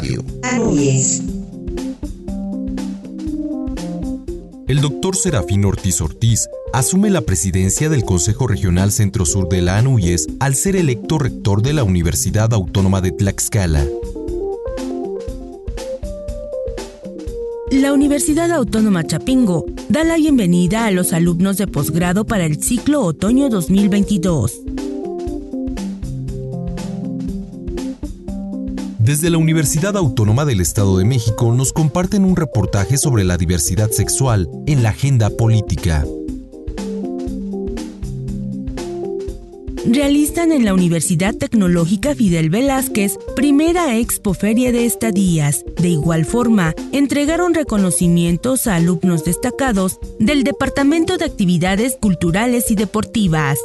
Radio. El doctor Serafín Ortiz Ortiz asume la presidencia del Consejo Regional Centro Sur de la ANUYES al ser electo rector de la Universidad Autónoma de Tlaxcala. La Universidad Autónoma Chapingo da la bienvenida a los alumnos de posgrado para el ciclo otoño 2022. Desde la Universidad Autónoma del Estado de México nos comparten un reportaje sobre la diversidad sexual en la agenda política. realizan en la Universidad Tecnológica Fidel Velázquez primera expoferia de estadías. De igual forma, entregaron reconocimientos a alumnos destacados del Departamento de Actividades Culturales y Deportivas.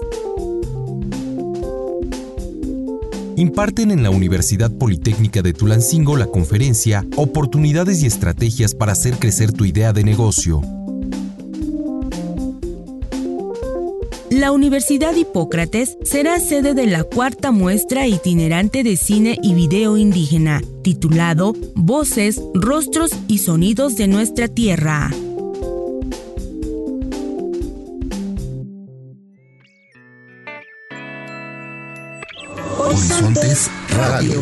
Imparten en la Universidad Politécnica de Tulancingo la conferencia Oportunidades y Estrategias para hacer crecer tu idea de negocio, La Universidad Hipócrates será sede de la cuarta muestra itinerante de cine y video indígena, titulado Voces, Rostros y Sonidos de nuestra Tierra. Radio.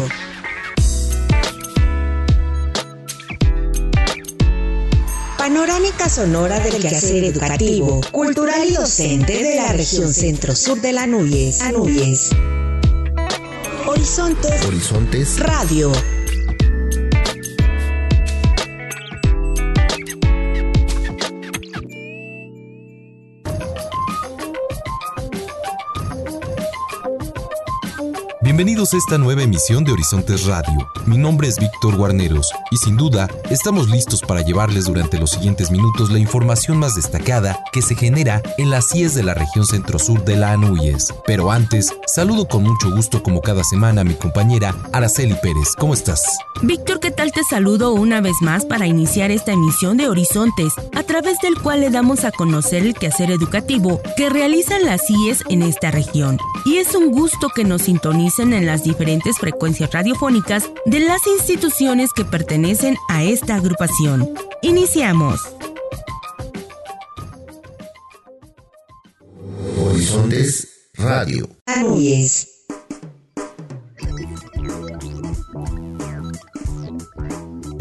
Panorámica sonora del quehacer educativo, cultural y docente de la región centro-sur de la Anuyes. Horizontes. Horizontes. Radio. Bienvenidos a esta nueva emisión de Horizontes Radio. Mi nombre es Víctor Guarneros y sin duda estamos listos para llevarles durante los siguientes minutos la información más destacada que se genera en las CIES de la región centro-sur de la Anuyes. Pero antes, saludo con mucho gusto como cada semana a mi compañera Araceli Pérez. ¿Cómo estás? Víctor, ¿qué tal te saludo una vez más para iniciar esta emisión de Horizontes, a través del cual le damos a conocer el quehacer educativo que realizan las CIES en esta región? Y es un gusto que nos sintonicen en las diferentes frecuencias radiofónicas de las instituciones que pertenecen a esta agrupación. Iniciamos. Horizontes Radio.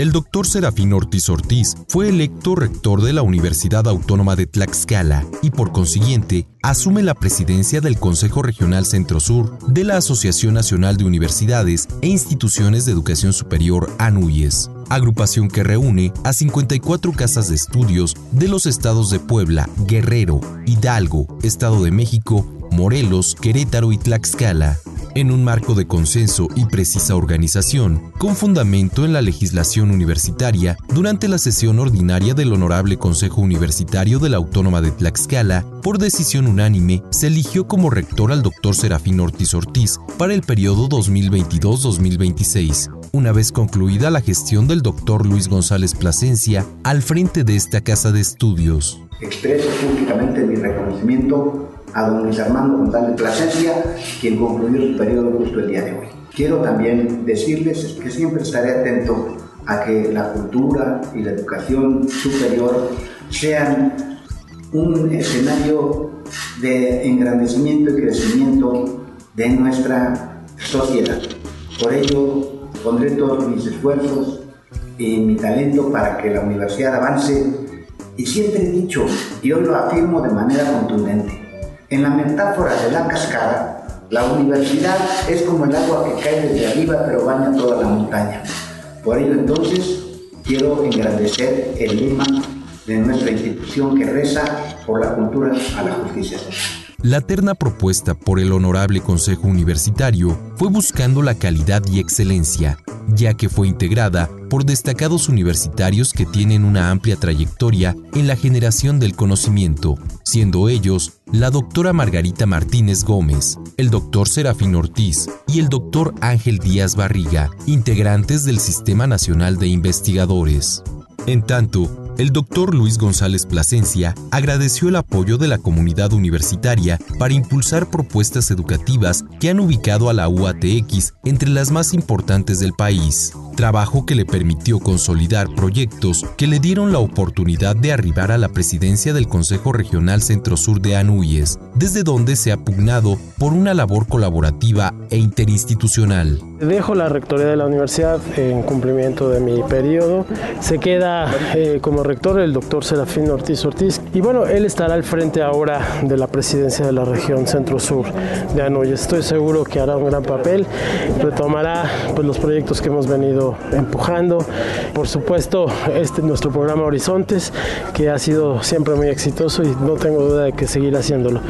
El doctor Serafín Ortiz Ortiz fue electo rector de la Universidad Autónoma de Tlaxcala y por consiguiente asume la presidencia del Consejo Regional Centro Sur de la Asociación Nacional de Universidades e Instituciones de Educación Superior ANUYES, agrupación que reúne a 54 casas de estudios de los estados de Puebla, Guerrero, Hidalgo, Estado de México, Morelos, Querétaro y Tlaxcala en un marco de consenso y precisa organización, con fundamento en la legislación universitaria, durante la sesión ordinaria del Honorable Consejo Universitario de la Autónoma de Tlaxcala, por decisión unánime, se eligió como rector al doctor Serafín Ortiz Ortiz para el periodo 2022-2026, una vez concluida la gestión del doctor Luis González Plasencia al frente de esta casa de estudios. Expreso públicamente mi reconocimiento a don Luis Armando González Plasencia, quien concluyó su periodo justo el día de hoy. Quiero también decirles que siempre estaré atento a que la cultura y la educación superior sean un escenario de engrandecimiento y crecimiento de nuestra sociedad. Por ello, pondré todos mis esfuerzos y mi talento para que la universidad avance y siempre he dicho, y hoy lo afirmo de manera contundente, en la metáfora de la cascada, la universidad es como el agua que cae desde arriba pero baña toda la montaña. Por ello entonces quiero engrandecer el lema de nuestra institución que reza por la cultura a la justicia social. La terna propuesta por el Honorable Consejo Universitario fue buscando la calidad y excelencia, ya que fue integrada por destacados universitarios que tienen una amplia trayectoria en la generación del conocimiento, siendo ellos la doctora Margarita Martínez Gómez, el doctor Serafín Ortiz y el doctor Ángel Díaz Barriga, integrantes del Sistema Nacional de Investigadores. En tanto, el doctor Luis González Plasencia agradeció el apoyo de la comunidad universitaria para impulsar propuestas educativas que han ubicado a la UATX entre las más importantes del país trabajo que le permitió consolidar proyectos que le dieron la oportunidad de arribar a la presidencia del Consejo Regional Centro-Sur de Anuyes, desde donde se ha pugnado por una labor colaborativa e interinstitucional. Dejo la rectoría de la universidad en cumplimiento de mi periodo. Se queda eh, como rector el doctor Serafín Ortiz Ortiz y bueno, él estará al frente ahora de la presidencia de la región Centro-Sur de Anuyes. Estoy seguro que hará un gran papel, retomará pues, los proyectos que hemos venido empujando. Por supuesto, este nuestro programa Horizontes, que ha sido siempre muy exitoso y no tengo duda de que seguirá haciéndolo.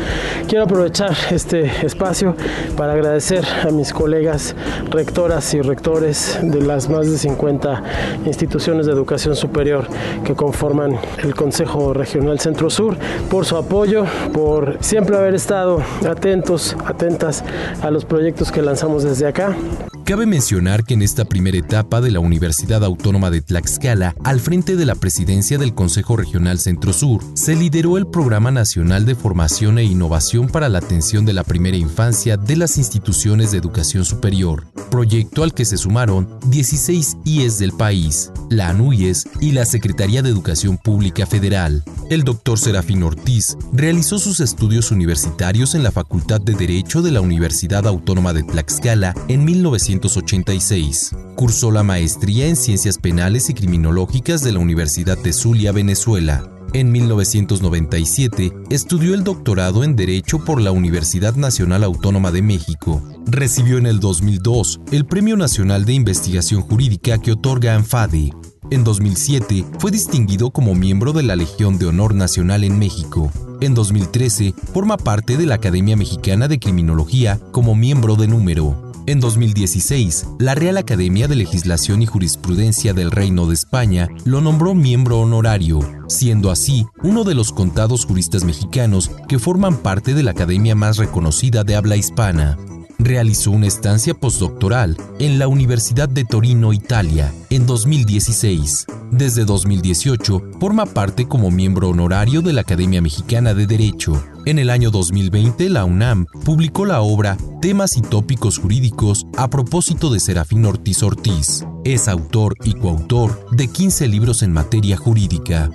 Quiero aprovechar este espacio para agradecer a mis colegas rectoras y rectores de las más de 50 instituciones de educación superior que conforman el Consejo Regional Centro Sur por su apoyo, por siempre haber estado atentos, atentas a los proyectos que lanzamos desde acá. Cabe mencionar que en esta primera etapa de la Universidad Autónoma de Tlaxcala, al frente de la presidencia del Consejo Regional Centro Sur, se lideró el Programa Nacional de Formación e Innovación para la Atención de la Primera Infancia de las instituciones de educación superior, proyecto al que se sumaron 16 IES del país, la ANUYES y la Secretaría de Educación Pública Federal. El doctor Serafín Ortiz realizó sus estudios universitarios en la Facultad de Derecho de la Universidad Autónoma de Tlaxcala en 1900 1986. Cursó la maestría en Ciencias Penales y Criminológicas de la Universidad de Zulia, Venezuela. En 1997 estudió el doctorado en Derecho por la Universidad Nacional Autónoma de México. Recibió en el 2002 el Premio Nacional de Investigación Jurídica que otorga ANFADE. En 2007 fue distinguido como miembro de la Legión de Honor Nacional en México. En 2013 forma parte de la Academia Mexicana de Criminología como miembro de número. En 2016, la Real Academia de Legislación y Jurisprudencia del Reino de España lo nombró miembro honorario, siendo así uno de los contados juristas mexicanos que forman parte de la academia más reconocida de habla hispana. Realizó una estancia postdoctoral en la Universidad de Torino, Italia, en 2016. Desde 2018 forma parte como miembro honorario de la Academia Mexicana de Derecho. En el año 2020, la UNAM publicó la obra Temas y tópicos jurídicos a propósito de Serafín Ortiz Ortiz. Es autor y coautor de 15 libros en materia jurídica.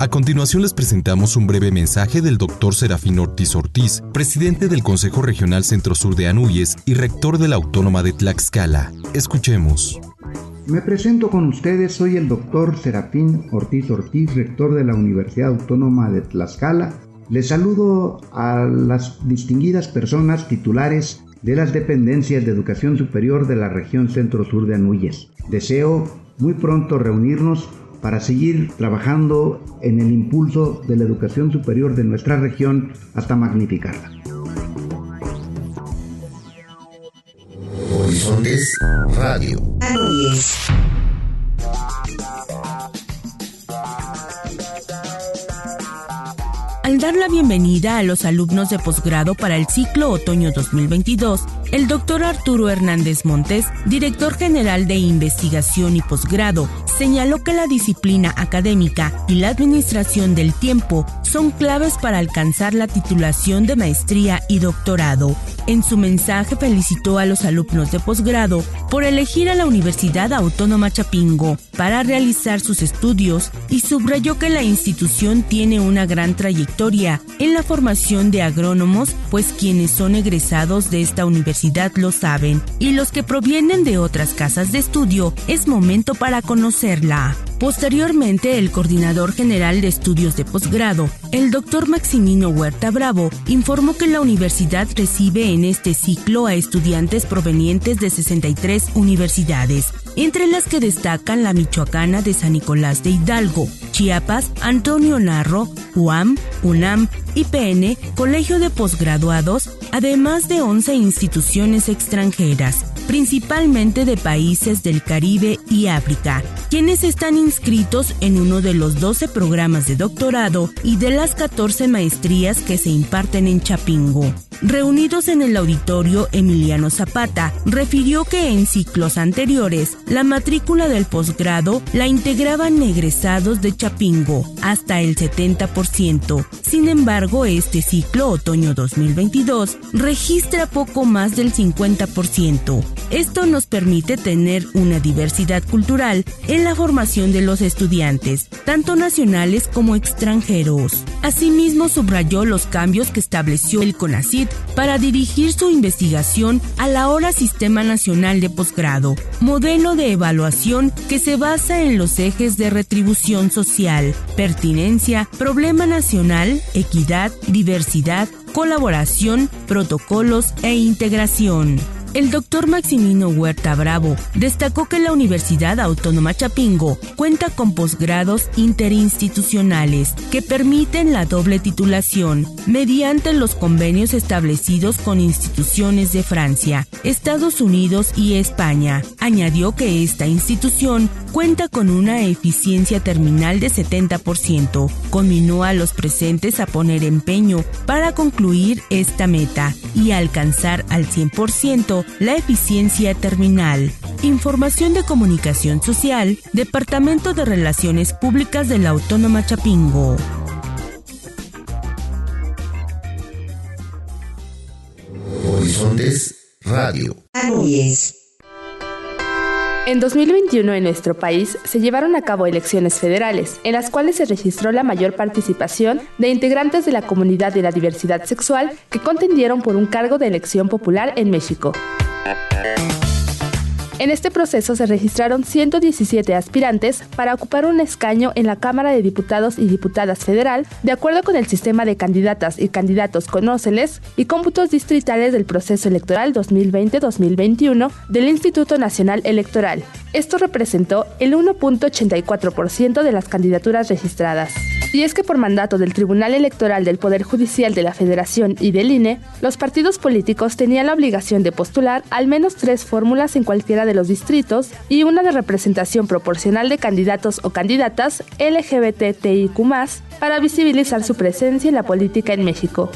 A continuación les presentamos un breve mensaje del doctor Serafín Ortiz Ortiz, presidente del Consejo Regional Centro Sur de Anuyes y rector de la Autónoma de Tlaxcala. Escuchemos. Me presento con ustedes, soy el doctor Serafín Ortiz Ortiz, rector de la Universidad Autónoma de Tlaxcala. Les saludo a las distinguidas personas titulares de las dependencias de educación superior de la región centro-sur de Anuyes. Deseo muy pronto reunirnos para seguir trabajando en el impulso de la educación superior de nuestra región hasta magnificarla. Horizontes Radio. Al dar la bienvenida a los alumnos de posgrado para el ciclo otoño 2022, el doctor Arturo Hernández Montes, director general de investigación y posgrado, señaló que la disciplina académica y la administración del tiempo son claves para alcanzar la titulación de maestría y doctorado. En su mensaje felicitó a los alumnos de posgrado por elegir a la Universidad Autónoma Chapingo para realizar sus estudios y subrayó que la institución tiene una gran trayectoria en la formación de agrónomos, pues quienes son egresados de esta universidad lo saben, y los que provienen de otras casas de estudio es momento para conocerla. Posteriormente, el coordinador general de estudios de posgrado, el doctor Maximino Huerta Bravo, informó que la universidad recibe en este ciclo a estudiantes provenientes de 63 universidades, entre las que destacan la Michoacana de San Nicolás de Hidalgo, Chiapas, Antonio Narro, UAM, UNAM, IPN, Colegio de Posgraduados, además de 11 instituciones extranjeras, principalmente de países del Caribe y África, quienes están inscritos en uno de los 12 programas de doctorado y de las 14 maestrías que se imparten en Chapingo. Reunidos en el auditorio, Emiliano Zapata refirió que en ciclos anteriores la matrícula del posgrado la integraban egresados de Chapingo hasta el 70%. Sin embargo, este ciclo otoño 2022 registra poco más del 50%. Esto nos permite tener una diversidad cultural en la formación de los estudiantes, tanto nacionales como extranjeros. Asimismo, subrayó los cambios que estableció el CONACID para dirigir su investigación al ahora Sistema Nacional de Posgrado, modelo de evaluación que se basa en los ejes de retribución social, pertinencia, problema nacional, equidad, diversidad, colaboración, protocolos e integración. El doctor Maximino Huerta Bravo destacó que la Universidad Autónoma Chapingo cuenta con posgrados interinstitucionales que permiten la doble titulación mediante los convenios establecidos con instituciones de Francia, Estados Unidos y España. Añadió que esta institución cuenta con una eficiencia terminal de 70%. Conminó a los presentes a poner empeño para concluir esta meta y alcanzar al 100% la eficiencia terminal. Información de Comunicación Social, Departamento de Relaciones Públicas de la Autónoma Chapingo. Horizontes Radio. En 2021 en nuestro país se llevaron a cabo elecciones federales, en las cuales se registró la mayor participación de integrantes de la comunidad de la diversidad sexual que contendieron por un cargo de elección popular en México. En este proceso se registraron 117 aspirantes para ocupar un escaño en la Cámara de Diputados y Diputadas Federal, de acuerdo con el sistema de candidatas y candidatos conóceles y cómputos distritales del proceso electoral 2020-2021 del Instituto Nacional Electoral. Esto representó el 1.84% de las candidaturas registradas. Y es que por mandato del Tribunal Electoral del Poder Judicial de la Federación y del INE, los partidos políticos tenían la obligación de postular al menos tres fórmulas en cualquiera de los distritos y una de representación proporcional de candidatos o candidatas LGBTIQ para visibilizar su presencia en la política en México.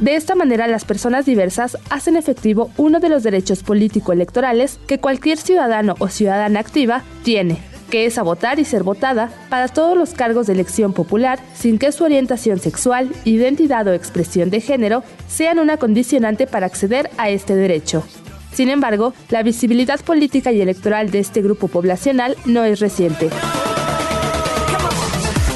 De esta manera, las personas diversas hacen efectivo uno de los derechos político-electorales que cualquier ciudadano o ciudadana activa tiene, que es a votar y ser votada para todos los cargos de elección popular sin que su orientación sexual, identidad o expresión de género sean una condicionante para acceder a este derecho. Sin embargo, la visibilidad política y electoral de este grupo poblacional no es reciente.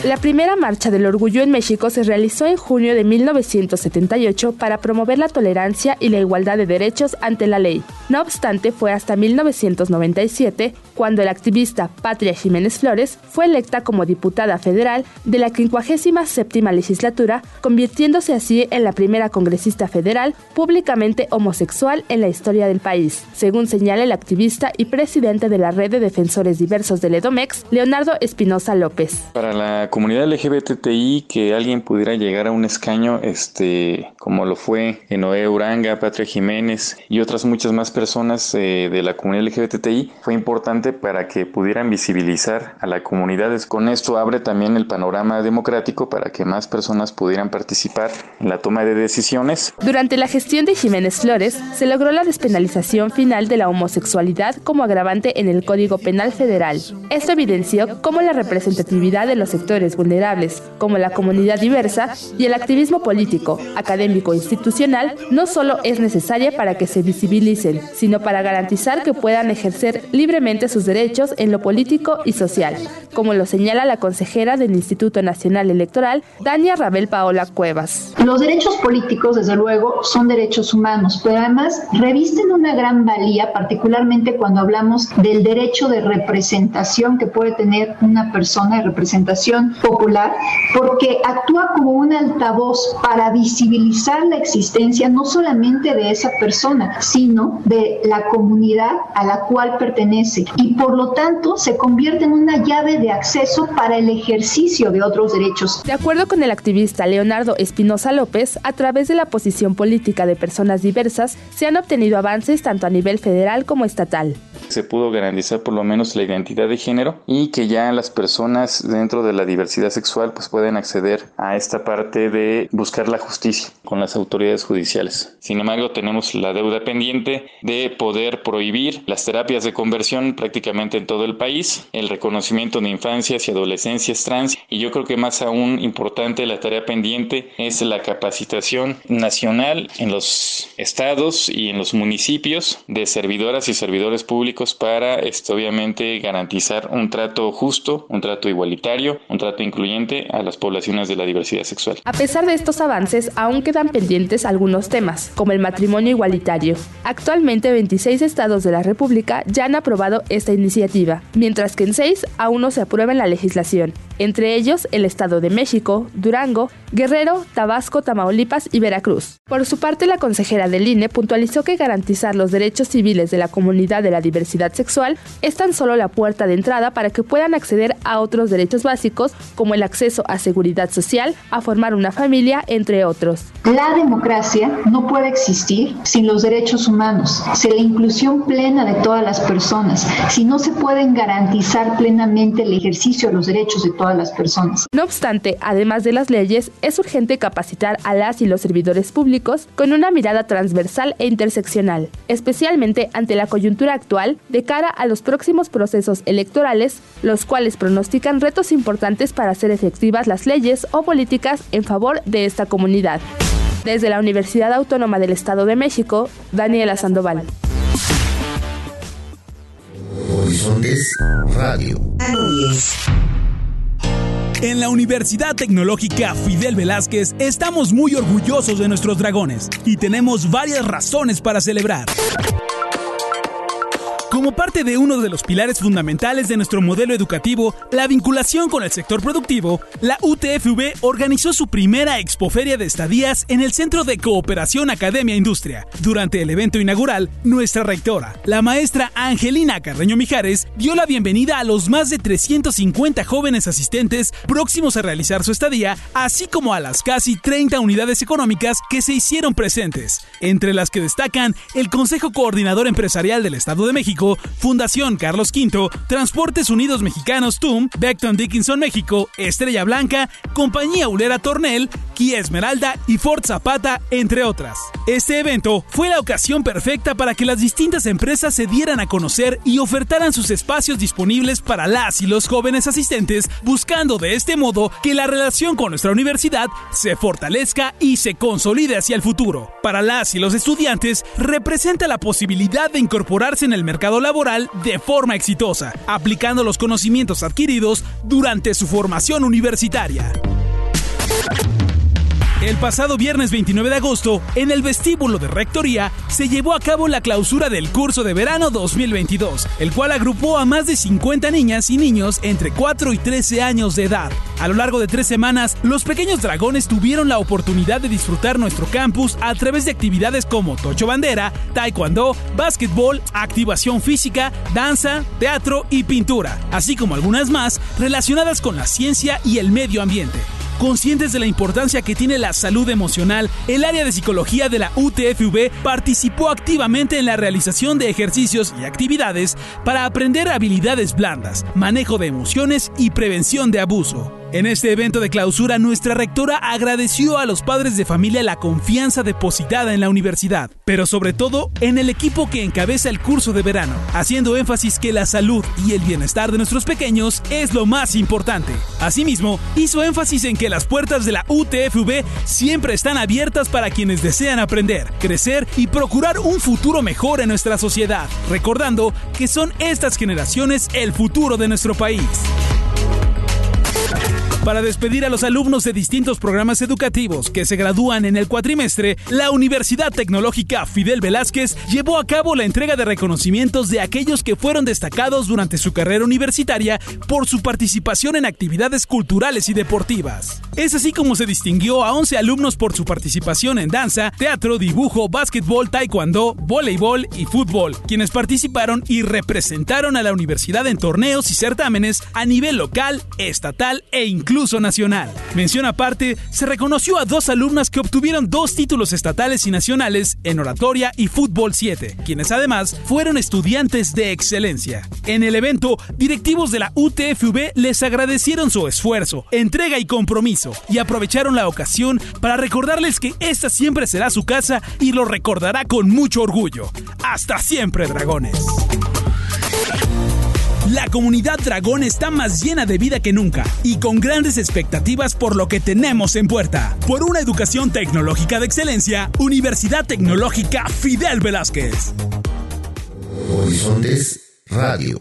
La primera marcha del orgullo en México se realizó en junio de 1978 para promover la tolerancia y la igualdad de derechos ante la ley. No obstante, fue hasta 1997 cuando el activista Patria Jiménez Flores fue electa como diputada federal de la 57 legislatura, convirtiéndose así en la primera congresista federal públicamente homosexual en la historia del país, según señala el activista y presidente de la Red de Defensores Diversos del EDOMEX, Leonardo Espinosa López. Para la comunidad LGBTI que alguien pudiera llegar a un escaño, este, como lo fue Noé Uranga, Patria Jiménez y otras muchas más personas eh, de la comunidad LGBTI, fue importante para que pudieran visibilizar a la comunidad. Con esto abre también el panorama democrático para que más personas pudieran participar en la toma de decisiones. Durante la gestión de Jiménez Flores, se logró la despenalización final de la homosexualidad como agravante en el Código Penal Federal. Esto evidenció cómo la representatividad de los sectores vulnerables, como la comunidad diversa y el activismo político, académico e institucional, no solo es necesaria para que se visibilicen, sino para garantizar que puedan ejercer libremente su derechos en lo político y social, como lo señala la consejera del Instituto Nacional Electoral, Dania Rabel Paola Cuevas. Los derechos políticos, desde luego, son derechos humanos, pero además revisten una gran valía, particularmente cuando hablamos del derecho de representación que puede tener una persona de representación popular, porque actúa como un altavoz para visibilizar la existencia no solamente de esa persona, sino de la comunidad a la cual pertenece y por lo tanto se convierte en una llave de acceso para el ejercicio de otros derechos. De acuerdo con el activista Leonardo Espinosa López, a través de la posición política de personas diversas se han obtenido avances tanto a nivel federal como estatal. Se pudo garantizar por lo menos la identidad de género y que ya las personas dentro de la diversidad sexual pues pueden acceder a esta parte de buscar la justicia con las autoridades judiciales. Sin embargo, tenemos la deuda pendiente de poder prohibir las terapias de conversión prácticamente en todo el país, el reconocimiento de infancias y adolescencias trans y yo creo que más aún importante la tarea pendiente es la capacitación nacional en los estados y en los municipios de servidoras y servidores públicos para esto, obviamente garantizar un trato justo, un trato igualitario, un trato incluyente a las poblaciones de la diversidad sexual. A pesar de estos avances, aún quedan pendientes algunos temas, como el matrimonio igualitario. Actualmente 26 estados de la República ya han aprobado esta iniciativa, mientras que en 6 aún no se aprueba en la legislación entre ellos el Estado de México, Durango, Guerrero, Tabasco, Tamaulipas y Veracruz. Por su parte, la consejera del INE puntualizó que garantizar los derechos civiles de la comunidad de la diversidad sexual es tan solo la puerta de entrada para que puedan acceder a otros derechos básicos como el acceso a seguridad social, a formar una familia, entre otros. La democracia no puede existir sin los derechos humanos, sin la inclusión plena de todas las personas, si no se pueden garantizar plenamente el ejercicio de los derechos de todas las personas. No obstante, además de las leyes, es urgente capacitar a las y los servidores públicos con una mirada transversal e interseccional, especialmente ante la coyuntura actual de cara a los próximos procesos electorales, los cuales pronostican retos importantes para hacer efectivas las leyes o políticas en favor de esta comunidad. Desde la Universidad Autónoma del Estado de México, Daniela Sandoval. Horizontes Radio. En la Universidad Tecnológica Fidel Velázquez estamos muy orgullosos de nuestros dragones y tenemos varias razones para celebrar. Como parte de uno de los pilares fundamentales de nuestro modelo educativo, la vinculación con el sector productivo, la UTFV organizó su primera expoferia de estadías en el Centro de Cooperación Academia Industria. Durante el evento inaugural, nuestra rectora, la maestra Angelina Carreño Mijares, dio la bienvenida a los más de 350 jóvenes asistentes próximos a realizar su estadía, así como a las casi 30 unidades económicas que se hicieron presentes, entre las que destacan el Consejo Coordinador Empresarial del Estado de México, Fundación Carlos V, Transportes Unidos Mexicanos TUM, Beckton Dickinson México, Estrella Blanca, Compañía Ulera Tornel, Kia Esmeralda y Ford Zapata, entre otras. Este evento fue la ocasión perfecta para que las distintas empresas se dieran a conocer y ofertaran sus espacios disponibles para las y los jóvenes asistentes, buscando de este modo que la relación con nuestra universidad se fortalezca y se consolide hacia el futuro. Para las y los estudiantes representa la posibilidad de incorporarse en el mercado laboral de forma exitosa, aplicando los conocimientos adquiridos durante su formación universitaria. El pasado viernes 29 de agosto, en el vestíbulo de Rectoría, se llevó a cabo la clausura del curso de verano 2022, el cual agrupó a más de 50 niñas y niños entre 4 y 13 años de edad. A lo largo de tres semanas, los pequeños dragones tuvieron la oportunidad de disfrutar nuestro campus a través de actividades como tocho bandera, taekwondo, básquetbol, activación física, danza, teatro y pintura, así como algunas más relacionadas con la ciencia y el medio ambiente. Conscientes de la importancia que tiene la salud emocional, el área de psicología de la UTFV participó activamente en la realización de ejercicios y actividades para aprender habilidades blandas, manejo de emociones y prevención de abuso. En este evento de clausura, nuestra rectora agradeció a los padres de familia la confianza depositada en la universidad, pero sobre todo en el equipo que encabeza el curso de verano, haciendo énfasis que la salud y el bienestar de nuestros pequeños es lo más importante. Asimismo, hizo énfasis en que las puertas de la UTFV siempre están abiertas para quienes desean aprender, crecer y procurar un futuro mejor en nuestra sociedad, recordando que son estas generaciones el futuro de nuestro país. Para despedir a los alumnos de distintos programas educativos que se gradúan en el cuatrimestre, la Universidad Tecnológica Fidel Velázquez llevó a cabo la entrega de reconocimientos de aquellos que fueron destacados durante su carrera universitaria por su participación en actividades culturales y deportivas. Es así como se distinguió a 11 alumnos por su participación en danza, teatro, dibujo, básquetbol, taekwondo, voleibol y fútbol, quienes participaron y representaron a la universidad en torneos y certámenes a nivel local, estatal e incluso nacional. Mención aparte, se reconoció a dos alumnas que obtuvieron dos títulos estatales y nacionales en oratoria y fútbol 7, quienes además fueron estudiantes de excelencia. En el evento, directivos de la UTFV les agradecieron su esfuerzo, entrega y compromiso, y aprovecharon la ocasión para recordarles que esta siempre será su casa y lo recordará con mucho orgullo. Hasta siempre, dragones. La comunidad dragón está más llena de vida que nunca y con grandes expectativas por lo que tenemos en puerta. Por una educación tecnológica de excelencia, Universidad Tecnológica Fidel Velázquez. Horizontes Radio.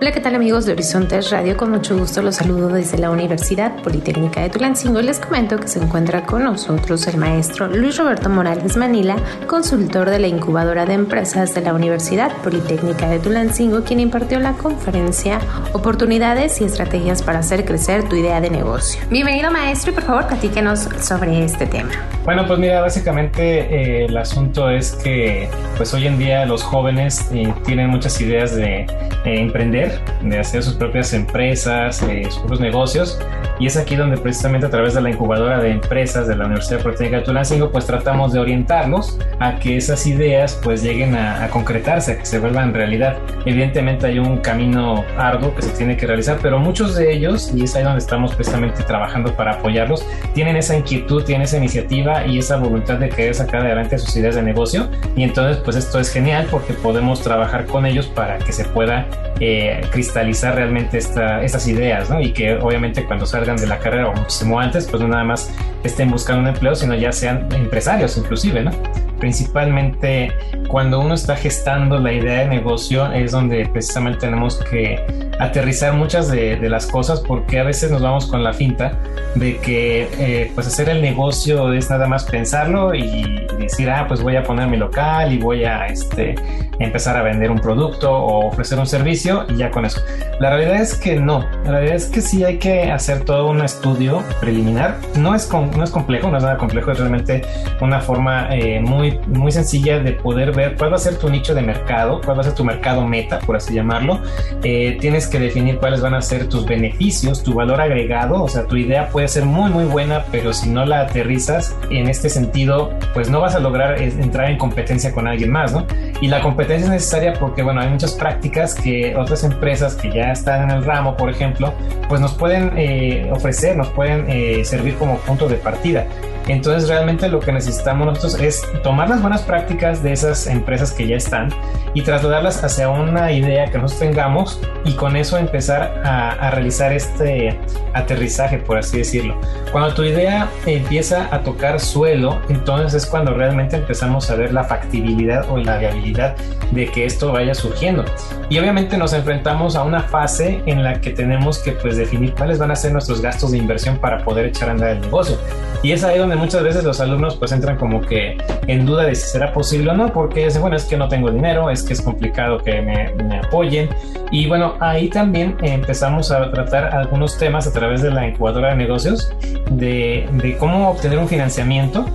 Hola, ¿qué tal amigos de Horizontes Radio? Con mucho gusto los saludo desde la Universidad Politécnica de Tulancingo. Les comento que se encuentra con nosotros el maestro Luis Roberto Morales Manila, consultor de la incubadora de empresas de la Universidad Politécnica de Tulancingo, quien impartió la conferencia Oportunidades y estrategias para hacer crecer tu idea de negocio. Bienvenido maestro y por favor platíquenos sobre este tema. Bueno, pues mira, básicamente eh, el asunto es que pues hoy en día los jóvenes eh, tienen muchas ideas de eh, emprender de hacer sus propias empresas, eh, sus propios negocios. Y es aquí donde precisamente a través de la incubadora de empresas de la Universidad Politécnica de Tulancingo, pues tratamos de orientarlos a que esas ideas pues lleguen a, concretarse, a que se vuelvan realidad. Evidentemente hay un camino arduo que se tiene que realizar, pero muchos de ellos, y es ahí donde estamos precisamente trabajando para apoyarlos, tienen esa inquietud, tienen esa iniciativa y esa voluntad de querer sacar adelante sus ideas de negocio. Y entonces pues esto es genial porque podemos trabajar con ellos para que se pueda eh, cristalizar realmente esta, estas ideas. Y que obviamente cuando salgan de la carrera o muchísimo antes, pues no nada más estén buscando un empleo, sino ya sean empresarios inclusive, ¿no? Principalmente cuando uno está gestando la idea de negocio es donde precisamente tenemos que aterrizar muchas de, las cosas porque a veces nos vamos con la finta de que eh, pues hacer el negocio es nada más pensarlo y decir, ah, pues voy a poner mi local y voy a este, empezar a vender un producto o ofrecer un servicio y ya con eso. La realidad es que no, la realidad es que sí hay que hacer todo un estudio preliminar. No es, no es complejo, no es nada complejo, es realmente una forma eh, muy, muy sencilla de poder ver cuál va a ser tu nicho de mercado, cuál va a ser tu mercado meta, por así llamarlo. Eh, tienes que definir cuáles van a ser tus beneficios, tu valor agregado, o sea, tu idea puede ser muy, muy buena, pero si no la aterrizas en este sentido, pues no vas a lograr entrar en competencia con alguien más, ¿no? Y la competencia es necesaria porque, bueno, hay muchas prácticas que otras empresas que ya están en el ramo, por ejemplo, pues nos pueden eh, ofrecer, nos pueden eh, servir como punto de partida. Entonces realmente lo que necesitamos nosotros es tomar las buenas prácticas de esas empresas que ya están y trasladarlas hacia una idea que nosotros tengamos y con eso empezar a, realizar este aterrizaje, por así decirlo. Cuando tu idea empieza a tocar suelo, entonces es cuando realmente empezamos a ver la factibilidad o la viabilidad de que esto vaya surgiendo. Y obviamente nos enfrentamos a una fase en la que tenemos que pues definir cuáles van a ser nuestros gastos de inversión para poder echar a andar el negocio. Y es ahí donde muchas veces los alumnos pues entran como que en duda de si será posible o no, porque dicen, bueno, es que no tengo dinero, es que es complicado que me, me apoyen. Y bueno, ahí también empezamos a tratar algunos temas a través de la incubadora de negocios, de, de cómo obtener un financiamiento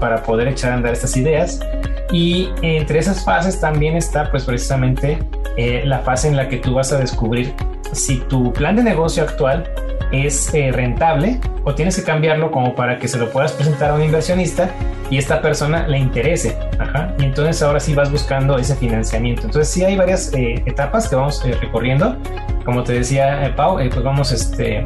para poder echar a andar estas ideas. Y entre esas fases también está pues precisamente eh, la fase en la que tú vas a descubrir si tu plan de negocio actual es eh, rentable o tienes que cambiarlo como para que se lo puedas presentar a un inversionista y esta persona le interese. Y entonces ahora sí vas buscando ese financiamiento. Entonces sí hay varias eh, etapas que vamos eh, recorriendo. Como te decía Pau, pues vamos este,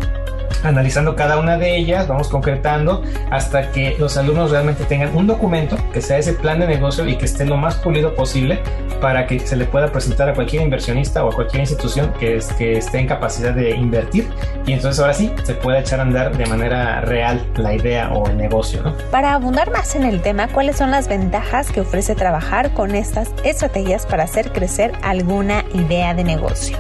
analizando cada una de ellas, vamos concretando hasta que los alumnos realmente tengan un documento que sea ese plan de negocio y que esté lo más pulido posible para que se le pueda presentar a cualquier inversionista o a cualquier institución que, que esté en capacidad de invertir y entonces ahora sí se puede echar a andar de manera real la idea o el negocio. Para abundar más en el tema, ¿cuáles son las ventajas que ofrece trabajar con estas estrategias para hacer crecer alguna idea de negocio?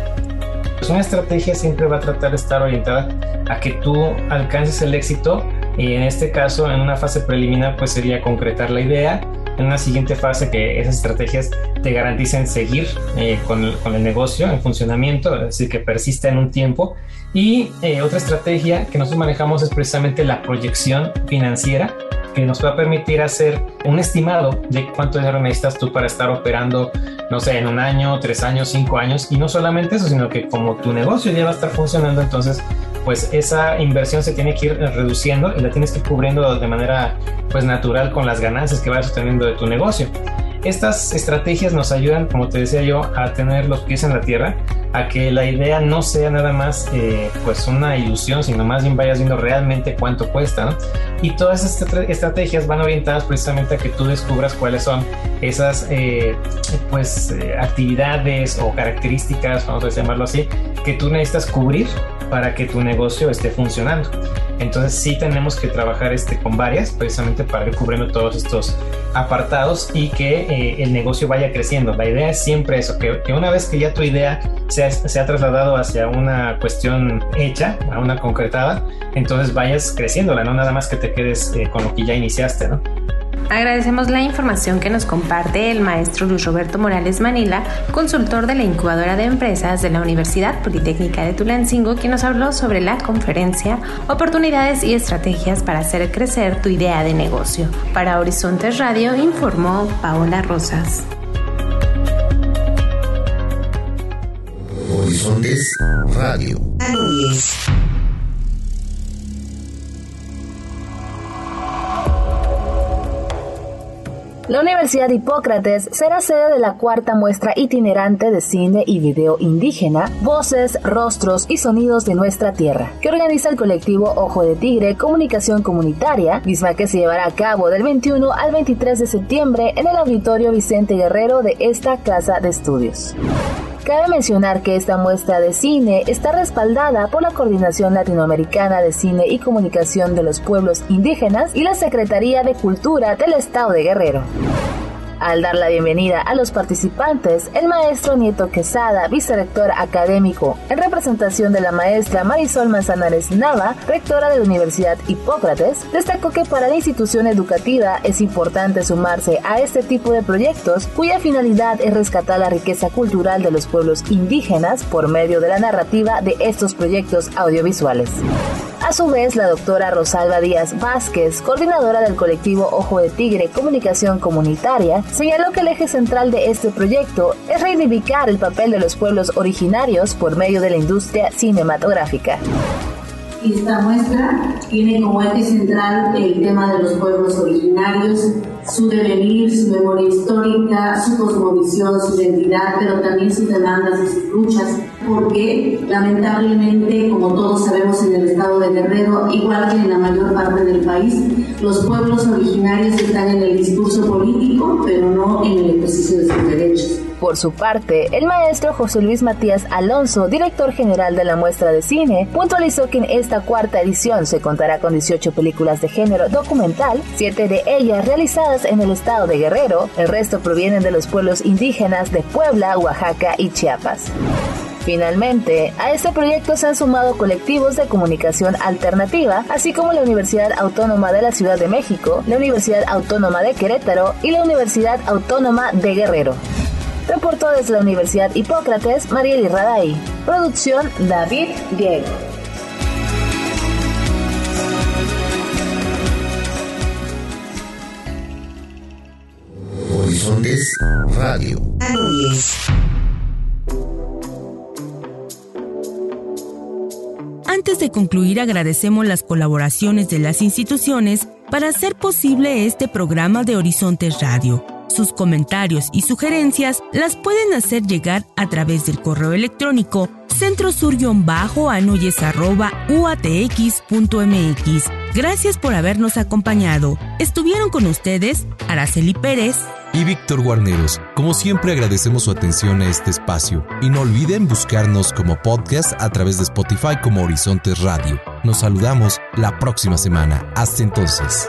Pues una estrategia siempre va a tratar de estar orientada a que tú alcances el éxito. Y en este caso en una fase preliminar pues sería concretar la idea. En una siguiente fase que esas estrategias te garanticen seguir eh, con, el, con, el, negocio en funcionamiento, es decir, que persista en un tiempo. Y eh, otra estrategia que nosotros manejamos es precisamente la proyección financiera que nos va a permitir hacer un estimado de cuánto dinero necesitas tú para estar operando, no sé, en un año, tres años, cinco años. Y no solamente eso, sino que como tu negocio ya va a estar funcionando, entonces pues esa inversión se tiene que ir reduciendo y la tienes que ir cubriendo de manera pues natural con las ganancias que vas obteniendo de tu negocio. Estas estrategias nos ayudan, como te decía yo, a tener los pies en la tierra, a que la idea no sea nada más eh, pues una ilusión, sino más bien vayas viendo realmente cuánto cuesta. Y todas estas estrategias van orientadas precisamente a que tú descubras cuáles son esas eh, pues eh, actividades o características, vamos a llamarlo así, que tú necesitas cubrir para que tu negocio esté funcionando. Entonces sí tenemos que trabajar este, con varias, precisamente para ir cubriendo todos estos apartados y que eh, el negocio vaya creciendo. La idea es siempre eso, que, una vez que ya tu idea se ha, se ha, trasladado hacia una cuestión hecha, a una concretada, entonces vayas creciéndola, no nada más que te quedes eh, con lo que ya iniciaste, ¿no? Agradecemos la información que nos comparte el maestro Luis Roberto Morales Manila, consultor de la incubadora de empresas de la Universidad Politécnica de Tulancingo, quien nos habló sobre la conferencia Oportunidades y estrategias para hacer crecer tu idea de negocio. Para Horizontes Radio informó Paola Rosas. Horizontes Radio. La Universidad Hipócrates será sede de la cuarta muestra itinerante de cine y video indígena, Voces, Rostros y Sonidos de Nuestra Tierra, que organiza el colectivo Ojo de Tigre Comunicación Comunitaria, misma que se llevará a cabo del 21 al 23 de septiembre en el Auditorio Vicente Guerrero de esta Casa de Estudios. Cabe mencionar que esta muestra de cine está respaldada por la Coordinación Latinoamericana de Cine y Comunicación de los Pueblos Indígenas y la Secretaría de Cultura del Estado de Guerrero. Al dar la bienvenida a los participantes, el maestro Nieto Quesada, vicerrector académico, en representación de la maestra Marisol Manzanares Nava, rectora de la Universidad Hipócrates, destacó que para la institución educativa es importante sumarse a este tipo de proyectos cuya finalidad es rescatar la riqueza cultural de los pueblos indígenas por medio de la narrativa de estos proyectos audiovisuales. A su vez, la doctora Rosalba Díaz Vázquez, coordinadora del colectivo Ojo de Tigre Comunicación Comunitaria, señaló que el eje central de este proyecto es reivindicar el papel de los pueblos originarios por medio de la industria cinematográfica. Esta muestra tiene como eje central el tema de los pueblos originarios, su devenir, su memoria histórica, su cosmovisión, su identidad, pero también sus demandas y sus luchas, porque lamentablemente, como todos sabemos en el estado de Guerrero, igual que en la mayor parte del país, los pueblos originarios están en el discurso político, pero no en el ejercicio de sus derechos. Por su parte, el maestro José Luis Matías Alonso, director general de la muestra de cine, puntualizó que en esta cuarta edición se contará con 18 películas de género documental, siete de ellas realizadas en el estado de Guerrero, el resto provienen de los pueblos indígenas de Puebla, Oaxaca y Chiapas. Finalmente, a este proyecto se han sumado colectivos de comunicación alternativa, así como la Universidad Autónoma de la Ciudad de México, la Universidad Autónoma de Querétaro y la Universidad Autónoma de Guerrero. Reportó desde la Universidad Hipócrates, Marieli Raday. Producción David Diego. Horizontes Radio. Antes de concluir, agradecemos las colaboraciones de las instituciones para hacer posible este programa de Horizontes Radio. Sus comentarios y sugerencias las pueden hacer llegar a través del correo electrónico centrosur-anoyes.uatx.mx. Gracias por habernos acompañado. Estuvieron con ustedes Araceli Pérez y Víctor Guarneros. Como siempre agradecemos su atención a este espacio y no olviden buscarnos como podcast a través de Spotify como Horizontes Radio. Nos saludamos la próxima semana. Hasta entonces.